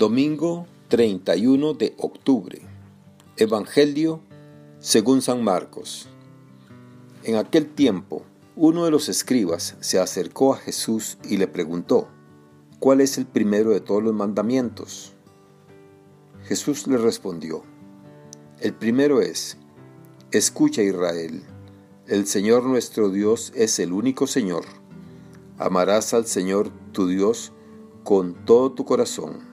Domingo 31 de octubre. Evangelio según San Marcos. En aquel tiempo, uno de los escribas se acercó a Jesús y le preguntó, ¿cuál es el primero de todos los mandamientos? Jesús le respondió, el primero es, escucha Israel, el Señor nuestro Dios es el único Señor. Amarás al Señor tu Dios con todo tu corazón,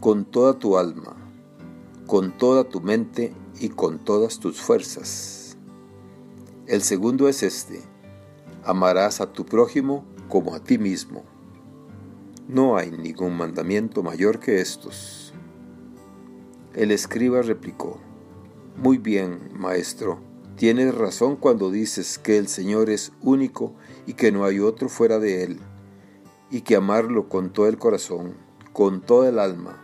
con toda tu alma, con toda tu mente y con todas tus fuerzas. El segundo es este, amarás a tu prójimo como a ti mismo. No hay ningún mandamiento mayor que estos. El escriba replicó, Muy bien, maestro, tienes razón cuando dices que el Señor es único y que no hay otro fuera de Él, y que amarlo con todo el corazón, con toda el alma,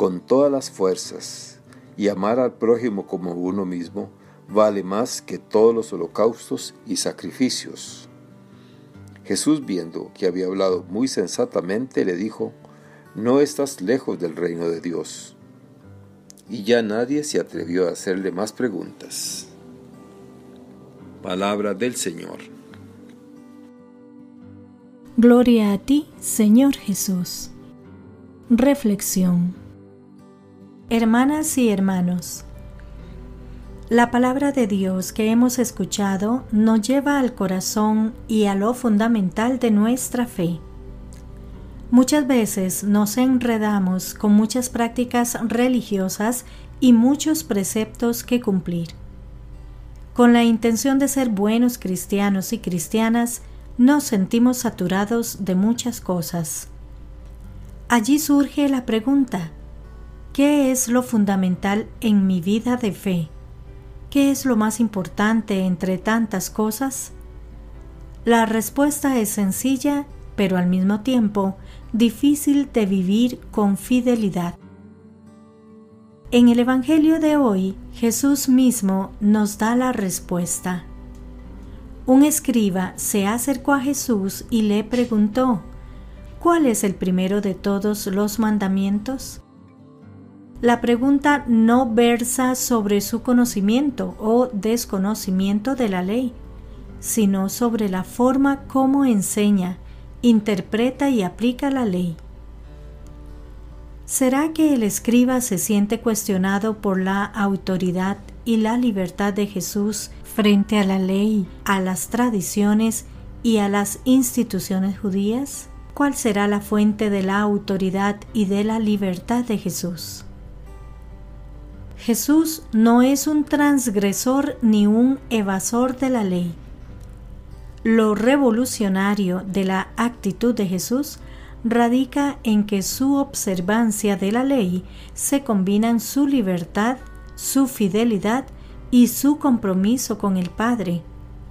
con todas las fuerzas, y amar al prójimo como uno mismo, vale más que todos los holocaustos y sacrificios. Jesús, viendo que había hablado muy sensatamente, le dijo, No estás lejos del reino de Dios y ya nadie se atrevió a hacerle más preguntas. Palabra del Señor. Gloria a ti, Señor Jesús. Reflexión. Hermanas y hermanos, la palabra de Dios que hemos escuchado nos lleva al corazón y a lo fundamental de nuestra fe Muchas veces nos enredamos con muchas prácticas religiosas y muchos preceptos que cumplir. Con la intención de ser buenos cristianos y cristianas, nos sentimos saturados de muchas cosas. Allí surge la pregunta, ¿qué es lo fundamental en mi vida de fe? ¿Qué es lo más importante entre tantas cosas? La respuesta es sencilla, pero al mismo tiempo difícil de vivir con fidelidad. En el Evangelio de hoy, Jesús mismo nos da la respuesta. Un escriba se acercó a Jesús y le preguntó, ¿cuál es el primero de todos los mandamientos? La pregunta no versa sobre su conocimiento o desconocimiento de la ley, sino sobre la forma como enseña interpreta y aplica la ley. ¿Será que el escriba se siente cuestionado por la autoridad y la libertad de Jesús frente a la ley, a las tradiciones y a las instituciones judías? ¿Cuál será la fuente de la autoridad y de la libertad de Jesús? Jesús no es un transgresor ni un evasor de la ley. Lo revolucionario de la actitud de Jesús radica en que su observancia de la ley se combinan su libertad, su fidelidad y su compromiso con el Padre,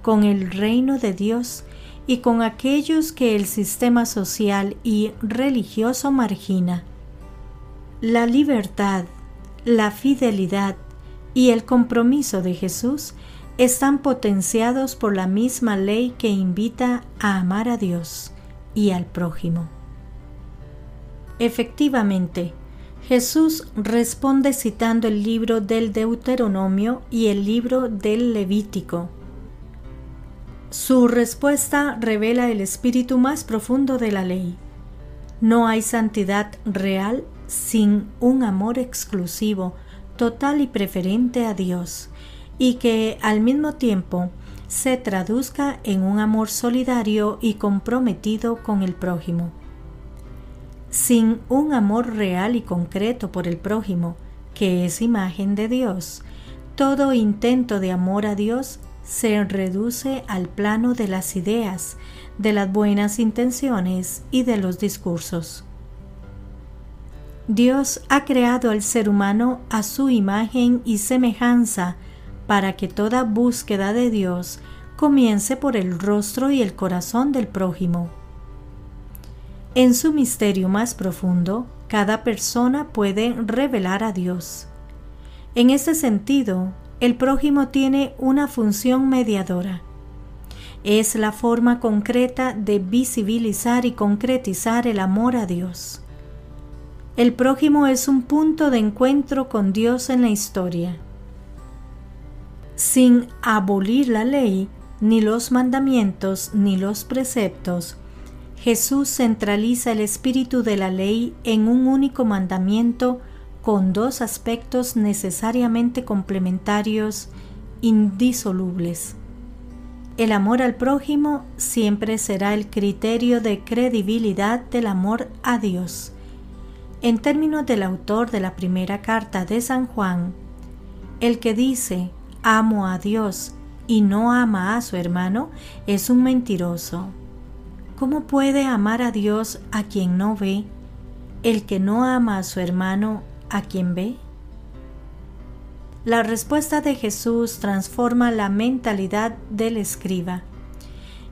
con el reino de Dios y con aquellos que el sistema social y religioso margina. La libertad, la fidelidad y el compromiso de Jesús están potenciados por la misma ley que invita a amar a Dios y al prójimo. Efectivamente, Jesús responde citando el libro del Deuteronomio y el libro del Levítico. Su respuesta revela el espíritu más profundo de la ley. No hay santidad real sin un amor exclusivo, total y preferente a Dios, y que al mismo tiempo se traduzca en un amor solidario y comprometido con el prójimo. Sin un amor real y concreto por el prójimo, que es imagen de Dios, todo intento de amor a Dios se reduce al plano de las ideas, de las buenas intenciones y de los discursos. Dios ha creado al ser humano a su imagen y semejanza para que toda búsqueda de Dios comience por el rostro y el corazón del prójimo. En su misterio más profundo, cada persona puede revelar a Dios. En este sentido, el prójimo tiene una función mediadora. Es la forma concreta de visibilizar y concretizar el amor a Dios. El prójimo es un punto de encuentro con Dios en la historia. Sin abolir la ley, ni los mandamientos, ni los preceptos, Jesús centraliza el espíritu de la ley en un único mandamiento con dos aspectos necesariamente complementarios, indisolubles. El amor al prójimo siempre será el criterio de credibilidad del amor a Dios. En términos del autor de la primera carta de San Juan, el que dice amo a Dios y no ama a su hermano es un mentiroso. ¿Cómo puede amar a Dios a quien no ve? El que no ama a su hermano a quien ve. La respuesta de Jesús transforma la mentalidad del escriba.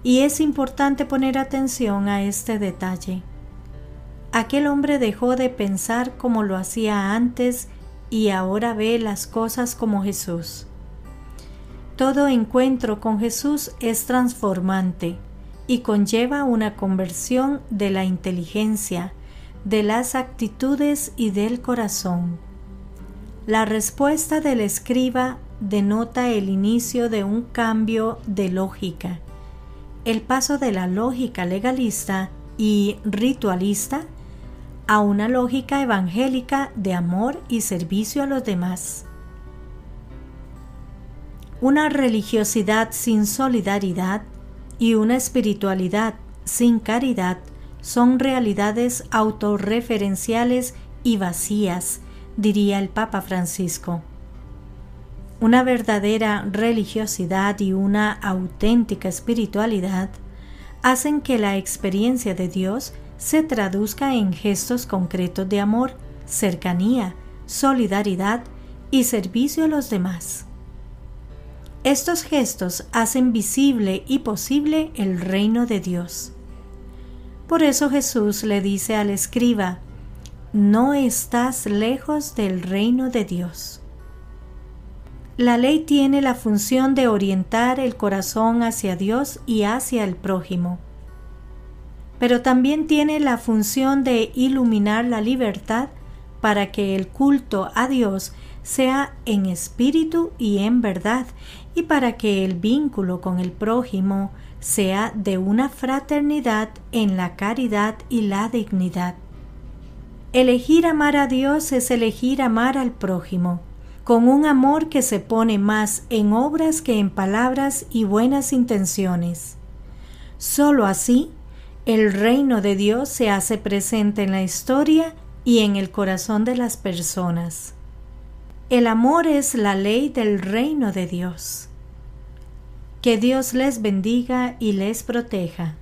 Y es importante poner atención a este detalle. Aquel hombre dejó de pensar como lo hacía antes y ahora ve las cosas como Jesús. Todo encuentro con Jesús es transformante y conlleva una conversión de la inteligencia, de las actitudes y del corazón. La respuesta del escriba denota el inicio de un cambio de lógica, el paso de la lógica legalista y ritualista a una lógica evangélica de amor y servicio a los demás. Una religiosidad sin solidaridad y una espiritualidad sin caridad son realidades autorreferenciales y vacías diría el Papa Francisco. Una verdadera religiosidad y una auténtica espiritualidad hacen que la experiencia de Dios se traduzca en gestos concretos de amor, cercanía, solidaridad y servicio a los demás. Estos gestos hacen visible y posible el reino de Dios. Por eso Jesús le dice al escriba, no estás lejos del reino de Dios. La ley tiene la función de orientar el corazón hacia Dios y hacia el prójimo, pero también tiene la función de iluminar la libertad para que el culto a Dios sea en espíritu y en verdad, y para que el vínculo con el prójimo sea de una fraternidad en la caridad y la dignidad. Elegir amar a Dios es elegir amar al prójimo, con un amor que se pone más en obras que en palabras y buenas intenciones. Solo así, el reino de Dios se hace presente en la historia y en el corazón de las personas. El amor es la ley del reino de Dios. Que Dios les bendiga y les proteja.